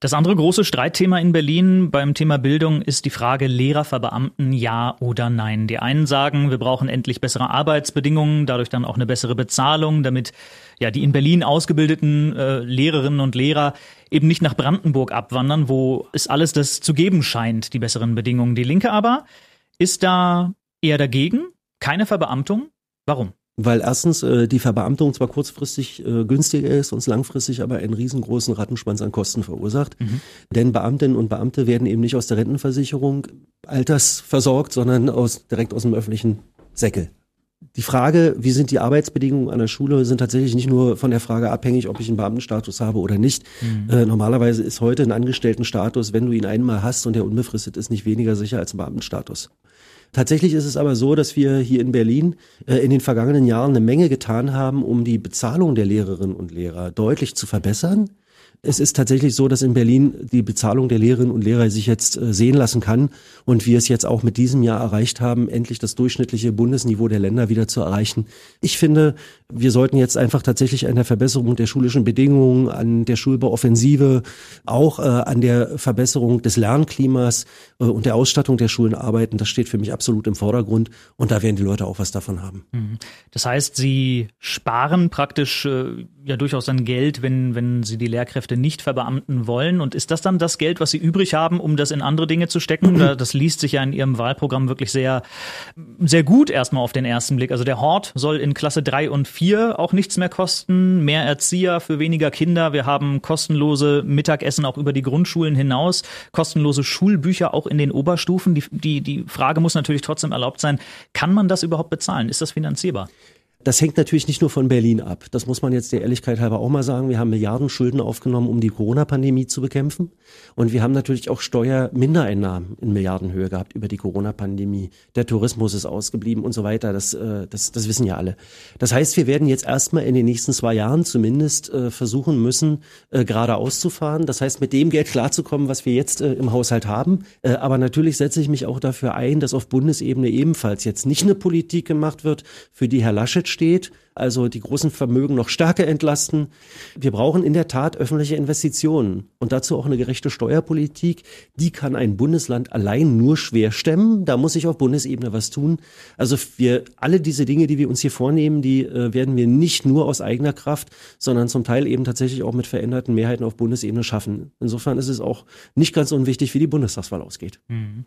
Das andere große Streitthema in Berlin beim Thema Bildung ist die Frage Lehrer verbeamten ja oder nein. Die einen sagen, wir brauchen endlich bessere Arbeitsbedingungen, dadurch dann auch eine bessere Bezahlung, damit ja die in Berlin ausgebildeten äh, Lehrerinnen und Lehrer eben nicht nach Brandenburg abwandern, wo es alles das zu geben scheint, die besseren Bedingungen. Die Linke aber ist da eher dagegen, keine Verbeamtung. Warum? Weil erstens äh, die Verbeamtung zwar kurzfristig äh, günstiger ist, uns langfristig aber einen riesengroßen Rattenschwanz an Kosten verursacht. Mhm. Denn Beamtinnen und Beamte werden eben nicht aus der Rentenversicherung altersversorgt, sondern aus, direkt aus dem öffentlichen Säckel. Die Frage, wie sind die Arbeitsbedingungen an der Schule, sind tatsächlich nicht nur von der Frage abhängig, ob ich einen Beamtenstatus habe oder nicht. Mhm. Äh, normalerweise ist heute ein Angestelltenstatus, wenn du ihn einmal hast und der unbefristet ist, nicht weniger sicher als ein Beamtenstatus. Tatsächlich ist es aber so, dass wir hier in Berlin äh, in den vergangenen Jahren eine Menge getan haben, um die Bezahlung der Lehrerinnen und Lehrer deutlich zu verbessern. Es ist tatsächlich so, dass in Berlin die Bezahlung der Lehrerinnen und Lehrer sich jetzt äh, sehen lassen kann und wir es jetzt auch mit diesem Jahr erreicht haben, endlich das durchschnittliche Bundesniveau der Länder wieder zu erreichen. Ich finde, wir sollten jetzt einfach tatsächlich an der Verbesserung der schulischen Bedingungen, an der Schulbauoffensive, auch äh, an der Verbesserung des Lernklimas äh, und der Ausstattung der Schulen arbeiten. Das steht für mich absolut im Vordergrund und da werden die Leute auch was davon haben. Mhm. Das heißt, Sie sparen praktisch äh, ja durchaus dann Geld, wenn, wenn Sie die Lehrkräfte Lehrkräfte nicht verbeamten wollen. Und ist das dann das Geld, was Sie übrig haben, um das in andere Dinge zu stecken? Das liest sich ja in Ihrem Wahlprogramm wirklich sehr, sehr gut erstmal auf den ersten Blick. Also der Hort soll in Klasse drei und vier auch nichts mehr kosten, mehr Erzieher für weniger Kinder. Wir haben kostenlose Mittagessen auch über die Grundschulen hinaus, kostenlose Schulbücher auch in den Oberstufen. Die, die, die Frage muss natürlich trotzdem erlaubt sein, kann man das überhaupt bezahlen? Ist das finanzierbar? Das hängt natürlich nicht nur von Berlin ab. Das muss man jetzt der Ehrlichkeit halber auch mal sagen. Wir haben Milliarden Schulden aufgenommen, um die Corona-Pandemie zu bekämpfen. Und wir haben natürlich auch Steuermindereinnahmen in Milliardenhöhe gehabt über die Corona-Pandemie. Der Tourismus ist ausgeblieben und so weiter. Das, äh, das, das wissen ja alle. Das heißt, wir werden jetzt erstmal in den nächsten zwei Jahren zumindest äh, versuchen müssen, äh, gerade auszufahren. Das heißt, mit dem Geld klarzukommen, was wir jetzt im Haushalt haben. Aber natürlich setze ich mich auch dafür ein, dass auf Bundesebene ebenfalls jetzt nicht eine Politik gemacht wird, für die Herr Laschet steht, also die großen Vermögen noch stärker entlasten. Wir brauchen in der Tat öffentliche Investitionen und dazu auch eine gerechte Steuerpolitik. Die kann ein Bundesland allein nur schwer stemmen. Da muss sich auf Bundesebene was tun. Also wir alle diese Dinge, die wir uns hier vornehmen, die äh, werden wir nicht nur aus eigener Kraft, sondern zum Teil eben tatsächlich auch mit veränderten Mehrheiten auf Bundesebene schaffen. Insofern ist es auch nicht ganz unwichtig, wie die Bundestagswahl ausgeht. Mhm.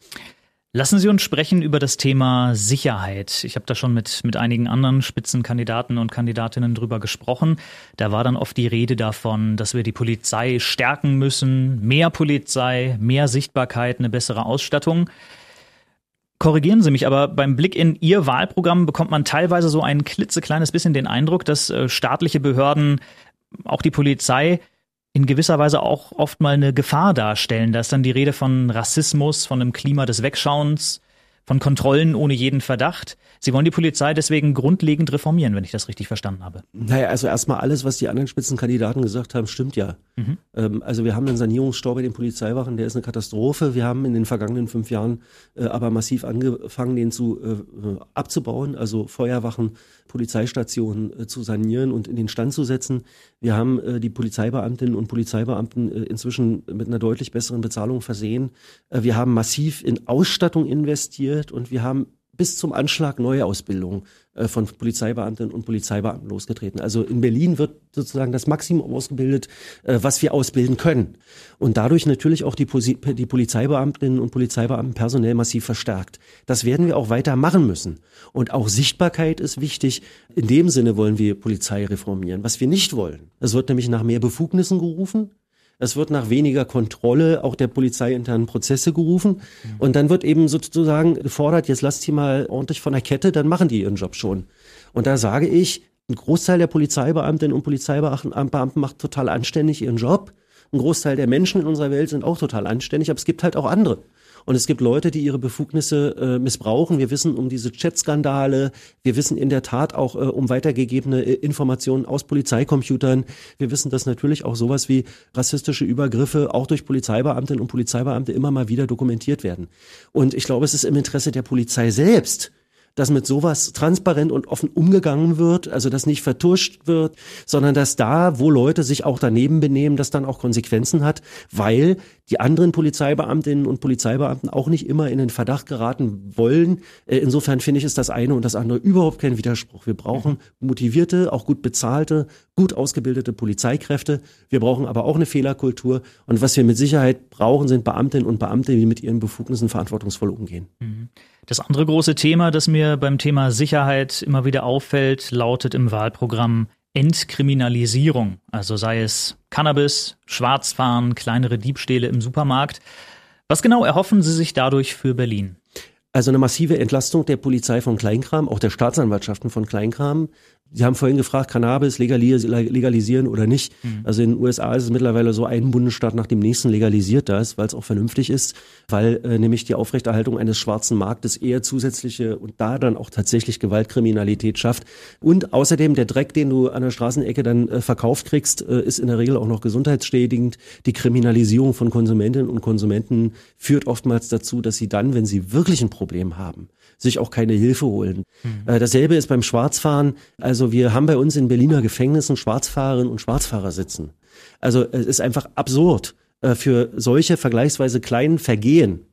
Lassen Sie uns sprechen über das Thema Sicherheit. Ich habe da schon mit, mit einigen anderen Spitzenkandidaten und Kandidatinnen drüber gesprochen. Da war dann oft die Rede davon, dass wir die Polizei stärken müssen, mehr Polizei, mehr Sichtbarkeit, eine bessere Ausstattung. Korrigieren Sie mich, aber beim Blick in Ihr Wahlprogramm bekommt man teilweise so ein klitzekleines bisschen den Eindruck, dass äh, staatliche Behörden, auch die Polizei, in gewisser Weise auch oft mal eine Gefahr darstellen. Da ist dann die Rede von Rassismus, von einem Klima des Wegschauens, von Kontrollen ohne jeden Verdacht. Sie wollen die Polizei deswegen grundlegend reformieren, wenn ich das richtig verstanden habe. Naja, also erstmal alles, was die anderen Spitzenkandidaten gesagt haben, stimmt ja. Mhm. Ähm, also wir haben einen Sanierungsstau bei den Polizeiwachen, der ist eine Katastrophe. Wir haben in den vergangenen fünf Jahren äh, aber massiv angefangen, den zu äh, abzubauen, also Feuerwachen, Polizeistationen äh, zu sanieren und in den Stand zu setzen. Wir haben äh, die Polizeibeamtinnen und Polizeibeamten äh, inzwischen mit einer deutlich besseren Bezahlung versehen. Äh, wir haben massiv in Ausstattung investiert und wir haben bis zum Anschlag Neuausbildung äh, von Polizeibeamtinnen und Polizeibeamten losgetreten. Also in Berlin wird sozusagen das Maximum ausgebildet, äh, was wir ausbilden können. Und dadurch natürlich auch die, die Polizeibeamtinnen und Polizeibeamten personell massiv verstärkt. Das werden wir auch weiter machen müssen. Und auch Sichtbarkeit ist wichtig. In dem Sinne wollen wir Polizei reformieren. Was wir nicht wollen, es wird nämlich nach mehr Befugnissen gerufen. Es wird nach weniger Kontrolle auch der polizeiinternen Prozesse gerufen. Und dann wird eben sozusagen gefordert, jetzt lasst sie mal ordentlich von der Kette, dann machen die ihren Job schon. Und da sage ich, ein Großteil der Polizeibeamtinnen und Polizeibeamten macht total anständig ihren Job. Ein Großteil der Menschen in unserer Welt sind auch total anständig, aber es gibt halt auch andere. Und es gibt Leute, die ihre Befugnisse äh, missbrauchen. Wir wissen um diese Chat-Skandale. Wir wissen in der Tat auch äh, um weitergegebene äh, Informationen aus Polizeicomputern. Wir wissen, dass natürlich auch sowas wie rassistische Übergriffe auch durch Polizeibeamtinnen und Polizeibeamte immer mal wieder dokumentiert werden. Und ich glaube, es ist im Interesse der Polizei selbst, dass mit sowas transparent und offen umgegangen wird, also dass nicht vertuscht wird, sondern dass da, wo Leute sich auch daneben benehmen, das dann auch Konsequenzen hat, weil die anderen Polizeibeamtinnen und Polizeibeamten auch nicht immer in den Verdacht geraten wollen. Äh, insofern finde ich, ist das eine und das andere überhaupt kein Widerspruch. Wir brauchen motivierte, auch gut bezahlte, gut ausgebildete Polizeikräfte. Wir brauchen aber auch eine Fehlerkultur. Und was wir mit Sicherheit brauchen, sind Beamtinnen und Beamte, die mit ihren Befugnissen verantwortungsvoll umgehen. Mhm. Das andere große Thema, das mir beim Thema Sicherheit immer wieder auffällt, lautet im Wahlprogramm Entkriminalisierung. Also sei es Cannabis, Schwarzfahren, kleinere Diebstähle im Supermarkt. Was genau erhoffen Sie sich dadurch für Berlin? Also eine massive Entlastung der Polizei von Kleinkram, auch der Staatsanwaltschaften von Kleinkram. Sie haben vorhin gefragt, Cannabis legalisieren oder nicht. Mhm. Also in den USA ist es mittlerweile so, ein Bundesstaat nach dem nächsten legalisiert das, weil es auch vernünftig ist, weil äh, nämlich die Aufrechterhaltung eines schwarzen Marktes eher zusätzliche und da dann auch tatsächlich Gewaltkriminalität schafft. Und außerdem der Dreck, den du an der Straßenecke dann äh, verkauft kriegst, äh, ist in der Regel auch noch gesundheitsschädigend. Die Kriminalisierung von Konsumentinnen und Konsumenten führt oftmals dazu, dass sie dann, wenn sie wirklich ein Problem haben, sich auch keine Hilfe holen. Mhm. dasselbe ist beim Schwarzfahren. Also wir haben bei uns in Berliner Gefängnissen Schwarzfahrerinnen und Schwarzfahrer sitzen. Also es ist einfach absurd äh, für solche vergleichsweise kleinen Vergehen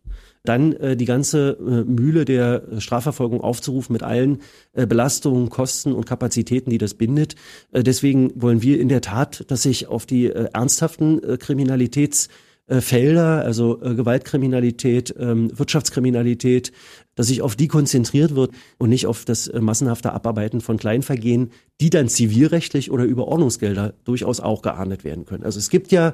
dann äh, die ganze äh, Mühle der Strafverfolgung aufzurufen mit allen Belastungen, Kosten und Kapazitäten, die das bindet. Deswegen wollen wir in der Tat, dass sich auf die ernsthaften Kriminalitäts äh, Felder, also äh, Gewaltkriminalität, ähm, Wirtschaftskriminalität, dass sich auf die konzentriert wird und nicht auf das äh, massenhafte Abarbeiten von Kleinvergehen, die dann zivilrechtlich oder über Ordnungsgelder durchaus auch geahndet werden können. Also es gibt ja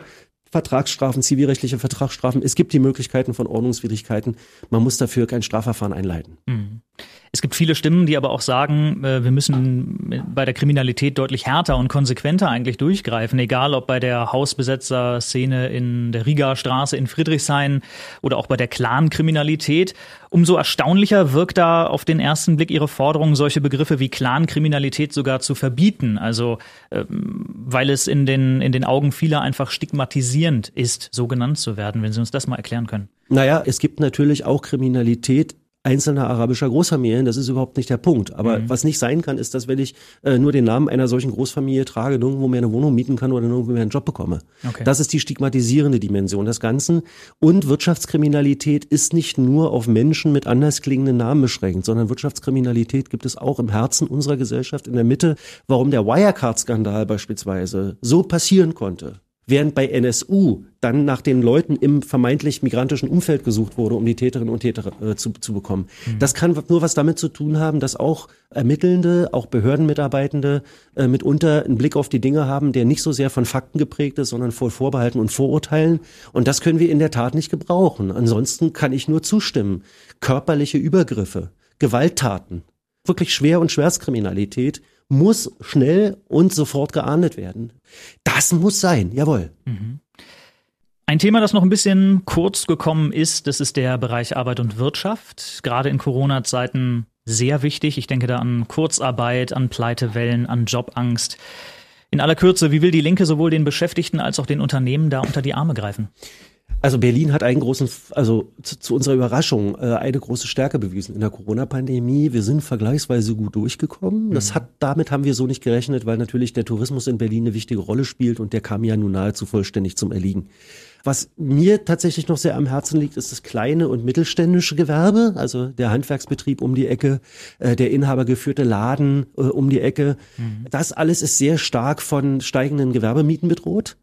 Vertragsstrafen, zivilrechtliche Vertragsstrafen. Es gibt die Möglichkeiten von Ordnungswidrigkeiten. Man muss dafür kein Strafverfahren einleiten. Mhm. Es gibt viele Stimmen, die aber auch sagen, äh, wir müssen bei der Kriminalität deutlich härter und konsequenter eigentlich durchgreifen, egal ob bei der Hausbesetzer-Szene in der Riga Straße in Friedrichshain oder auch bei der Clan-Kriminalität. Umso erstaunlicher wirkt da auf den ersten Blick Ihre Forderung, solche Begriffe wie Clan-Kriminalität sogar zu verbieten. Also, ähm, weil es in den, in den Augen vieler einfach stigmatisierend ist, so genannt zu werden. Wenn Sie uns das mal erklären können. Naja, es gibt natürlich auch Kriminalität einzelner arabischer Großfamilien. Das ist überhaupt nicht der Punkt. Aber mhm. was nicht sein kann, ist, dass wenn ich äh, nur den Namen einer solchen Großfamilie trage, nirgendwo mehr eine Wohnung mieten kann oder nirgendwo mehr einen Job bekomme. Okay. Das ist die stigmatisierende Dimension des Ganzen. Und Wirtschaftskriminalität ist nicht nur auf Menschen mit anders klingenden Namen beschränkt, sondern Wirtschaftskriminalität gibt es auch im Herzen unserer Gesellschaft, in der Mitte. Warum der Wirecard-Skandal beispielsweise so passieren konnte, Während bei NSU dann nach den Leuten im vermeintlich migrantischen Umfeld gesucht wurde, um die Täterinnen und Täter äh, zu, zu bekommen. Mhm. Das kann nur was damit zu tun haben, dass auch Ermittelnde, auch Behördenmitarbeitende äh, mitunter einen Blick auf die Dinge haben, der nicht so sehr von Fakten geprägt ist, sondern vor Vorbehalten und Vorurteilen. Und das können wir in der Tat nicht gebrauchen. Ansonsten kann ich nur zustimmen. Körperliche Übergriffe, Gewalttaten, wirklich Schwer- und Schwerstkriminalität muss schnell und sofort geahndet werden. Das muss sein, jawohl. Mhm. Ein Thema, das noch ein bisschen kurz gekommen ist, das ist der Bereich Arbeit und Wirtschaft. Gerade in Corona-Zeiten sehr wichtig. Ich denke da an Kurzarbeit, an Pleitewellen, an Jobangst. In aller Kürze, wie will die Linke sowohl den Beschäftigten als auch den Unternehmen da unter die Arme greifen? Also Berlin hat einen großen, also zu, zu unserer Überraschung, äh, eine große Stärke bewiesen in der Corona-Pandemie. Wir sind vergleichsweise gut durchgekommen. Das mhm. hat, damit haben wir so nicht gerechnet, weil natürlich der Tourismus in Berlin eine wichtige Rolle spielt und der kam ja nun nahezu vollständig zum Erliegen. Was mir tatsächlich noch sehr am Herzen liegt, ist das kleine und mittelständische Gewerbe, also der Handwerksbetrieb um die Ecke, äh, der inhabergeführte Laden äh, um die Ecke. Mhm. Das alles ist sehr stark von steigenden Gewerbemieten bedroht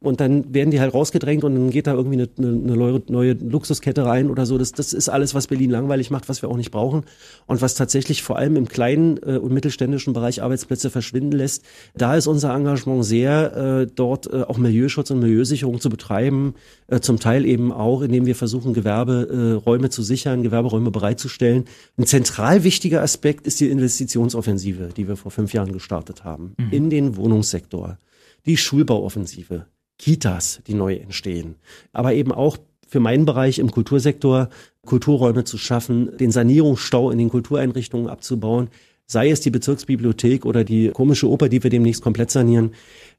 und dann werden die halt rausgedrängt und dann geht da irgendwie eine, eine neue, neue Luxuskette rein oder so. Das, das ist alles, was Berlin langweilig macht, was wir auch nicht brauchen und was tatsächlich vor allem im kleinen äh, und mittelständischen Bereich Arbeitsplätze verschwinden lässt. Da ist unser Engagement sehr, äh, dort äh, auch Milieuschutz und Milieusicherung zu betreiben, äh, zum Teil eben auch, indem wir versuchen, Gewerberäume äh, zu sichern, Gewerberäume bereitzustellen. Ein zentral wichtiger Aspekt ist die Investitionsoffensive, die wir vor fünf Jahren gestartet haben, mhm. in den Wohnungssektor die Schulbauoffensive, Kitas, die neu entstehen. Aber eben auch für meinen Bereich im Kultursektor Kulturräume zu schaffen, den Sanierungsstau in den Kultureinrichtungen abzubauen, sei es die Bezirksbibliothek oder die komische Oper, die wir demnächst komplett sanieren.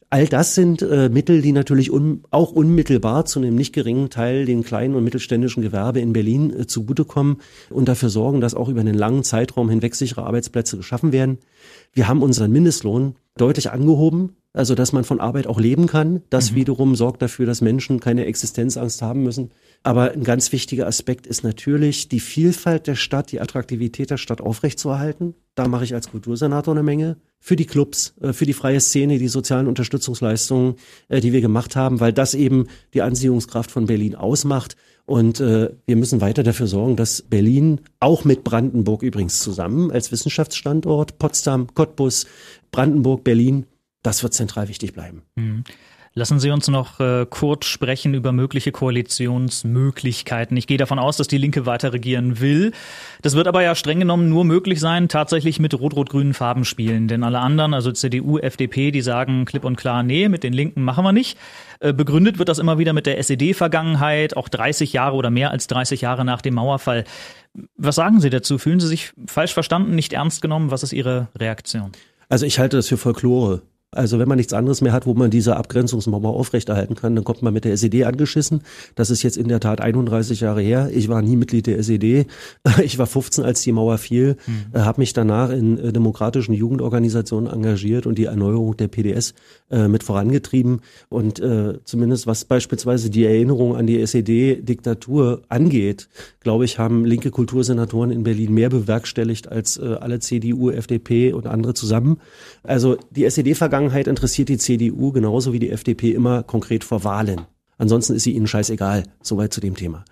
All das sind äh, Mittel, die natürlich un auch unmittelbar zu einem nicht geringen Teil den kleinen und mittelständischen Gewerbe in Berlin äh, zugutekommen und dafür sorgen, dass auch über einen langen Zeitraum hinweg sichere Arbeitsplätze geschaffen werden. Wir haben unseren Mindestlohn deutlich angehoben also dass man von Arbeit auch leben kann. Das mhm. wiederum sorgt dafür, dass Menschen keine Existenzangst haben müssen. Aber ein ganz wichtiger Aspekt ist natürlich, die Vielfalt der Stadt, die Attraktivität der Stadt aufrechtzuerhalten. Da mache ich als Kultursenator eine Menge. Für die Clubs, äh, für die freie Szene, die sozialen Unterstützungsleistungen, äh, die wir gemacht haben, weil das eben die Anziehungskraft von Berlin ausmacht. Und äh, wir müssen weiter dafür sorgen, dass Berlin auch mit Brandenburg übrigens zusammen als Wissenschaftsstandort, Potsdam, Cottbus, Brandenburg, Berlin, das wird zentral wichtig bleiben. Mhm. Lassen Sie uns noch äh, kurz sprechen über mögliche Koalitionsmöglichkeiten. Ich gehe davon aus, dass die Linke weiter regieren will. Das wird aber ja streng genommen nur möglich sein, tatsächlich mit rot-rot-grünen Farben spielen. Denn alle anderen, also CDU, FDP, die sagen klipp und klar, nee, mit den Linken machen wir nicht. Äh, begründet wird das immer wieder mit der SED-Vergangenheit, auch 30 Jahre oder mehr als 30 Jahre nach dem Mauerfall. Was sagen Sie dazu? Fühlen Sie sich falsch verstanden, nicht ernst genommen? Was ist Ihre Reaktion? Also ich halte das für Folklore. Also wenn man nichts anderes mehr hat, wo man diese Abgrenzungsmauer aufrechterhalten kann, dann kommt man mit der SED angeschissen. Das ist jetzt in der Tat 31 Jahre her. Ich war nie Mitglied der SED. Ich war 15, als die Mauer fiel, mhm. habe mich danach in äh, demokratischen Jugendorganisationen engagiert und die Erneuerung der PDS äh, mit vorangetrieben. Und äh, zumindest was beispielsweise die Erinnerung an die SED-Diktatur angeht, glaube ich, haben linke Kultursenatoren in Berlin mehr bewerkstelligt als äh, alle CDU, FDP und andere zusammen. Also die SED-Vergangenheit Vergangenheit interessiert die CDU genauso wie die FDP immer konkret vor Wahlen. Ansonsten ist sie ihnen scheißegal. Soweit zu dem Thema.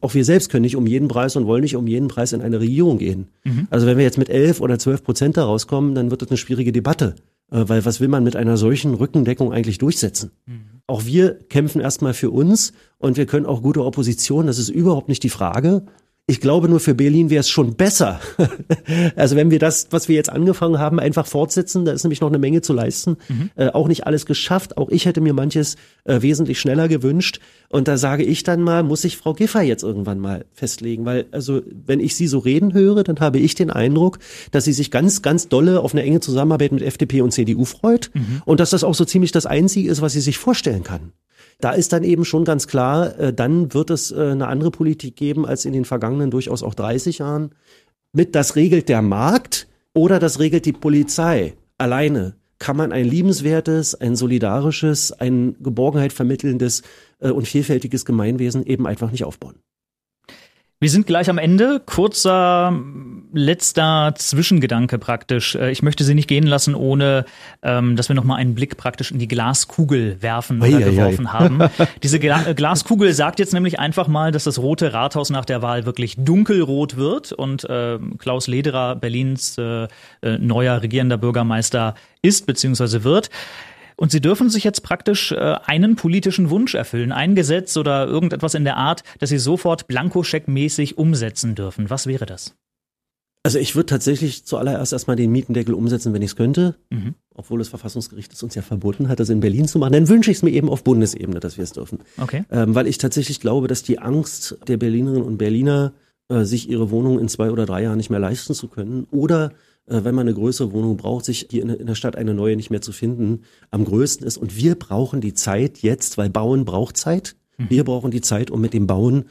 Auch wir selbst können nicht um jeden Preis und wollen nicht um jeden Preis in eine Regierung gehen. Mhm. Also wenn wir jetzt mit elf oder zwölf Prozent da rauskommen, dann wird das eine schwierige Debatte. Äh, weil was will man mit einer solchen Rückendeckung eigentlich durchsetzen? Mhm. Auch wir kämpfen erstmal für uns und wir können auch gute Opposition, das ist überhaupt nicht die Frage. Ich glaube nur für Berlin wäre es schon besser. also wenn wir das, was wir jetzt angefangen haben, einfach fortsetzen, da ist nämlich noch eine Menge zu leisten. Mhm. Äh, auch nicht alles geschafft. Auch ich hätte mir manches äh, wesentlich schneller gewünscht. Und da sage ich dann mal, muss ich Frau Giffer jetzt irgendwann mal festlegen, weil also wenn ich sie so reden höre, dann habe ich den Eindruck, dass sie sich ganz, ganz dolle auf eine enge Zusammenarbeit mit FDP und CDU freut mhm. und dass das auch so ziemlich das Einzige ist, was sie sich vorstellen kann. Da ist dann eben schon ganz klar, äh, dann wird es äh, eine andere Politik geben als in den vergangenen durchaus auch 30 Jahren. Mit das regelt der Markt oder das regelt die Polizei alleine kann man ein liebenswertes, ein solidarisches, ein Geborgenheit vermittelndes äh, und vielfältiges Gemeinwesen eben einfach nicht aufbauen. Wir sind gleich am Ende. Kurzer letzter Zwischengedanke praktisch. Äh, ich möchte Sie nicht gehen lassen, ohne ähm, dass wir noch mal einen Blick praktisch in die Glaskugel werfen oder ei, geworfen ei, ei. haben. Diese Gla äh, Glaskugel sagt jetzt nämlich einfach mal, dass das Rote Rathaus nach der Wahl wirklich dunkelrot wird und äh, Klaus Lederer, Berlins äh, äh, neuer regierender Bürgermeister ist bzw. wird. Und sie dürfen sich jetzt praktisch äh, einen politischen Wunsch erfüllen, ein Gesetz oder irgendetwas in der Art, das sie sofort blankoscheckmäßig umsetzen dürfen. Was wäre das? Also ich würde tatsächlich zuallererst erstmal den Mietendeckel umsetzen, wenn ich es könnte, mhm. obwohl das Verfassungsgericht es uns ja verboten hat, das in Berlin zu machen. Dann wünsche ich es mir eben auf Bundesebene, dass wir es dürfen. Okay. Ähm, weil ich tatsächlich glaube, dass die Angst der Berlinerinnen und Berliner, äh, sich ihre Wohnung in zwei oder drei Jahren nicht mehr leisten zu können oder äh, wenn man eine größere Wohnung braucht, sich hier in, der Stadt eine neue nicht mehr zu finden, am größten ist. Und wir brauchen die Zeit jetzt, weil Bauen braucht Zeit. Mhm. Wir brauchen die Zeit, um mit dem Bauen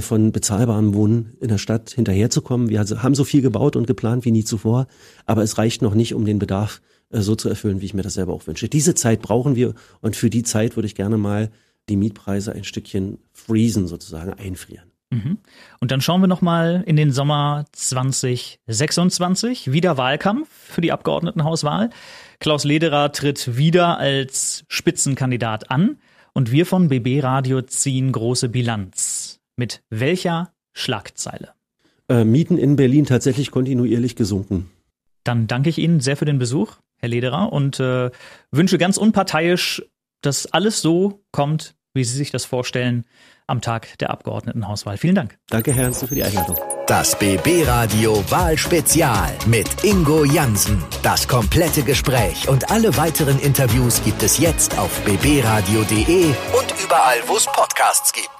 von bezahlbarem Wohnen in der Stadt hinterherzukommen. Wir haben so viel gebaut und geplant wie nie zuvor, aber es reicht noch nicht, um den Bedarf äh, so zu erfüllen, wie ich mir das selber auch wünsche. Diese Zeit brauchen wir und für die Zeit würde ich gerne mal die Mietpreise ein Stückchen freezen, sozusagen einfrieren. Mhm. Und dann schauen wir nochmal in den Sommer 2026. Wieder Wahlkampf für die Abgeordnetenhauswahl. Klaus Lederer tritt wieder als Spitzenkandidat an. Und wir von BB Radio ziehen große Bilanz. Mit welcher Schlagzeile? Äh, Mieten in Berlin tatsächlich kontinuierlich gesunken. Dann danke ich Ihnen sehr für den Besuch, Herr Lederer, und äh, wünsche ganz unparteiisch, dass alles so kommt, wie Sie sich das vorstellen am Tag der Abgeordnetenhauswahl. Vielen Dank. Danke, Herr Ernst, für die Einladung. Das BB Radio Wahlspezial mit Ingo Jansen. Das komplette Gespräch und alle weiteren Interviews gibt es jetzt auf bbradio.de und überall, wo es Podcasts gibt.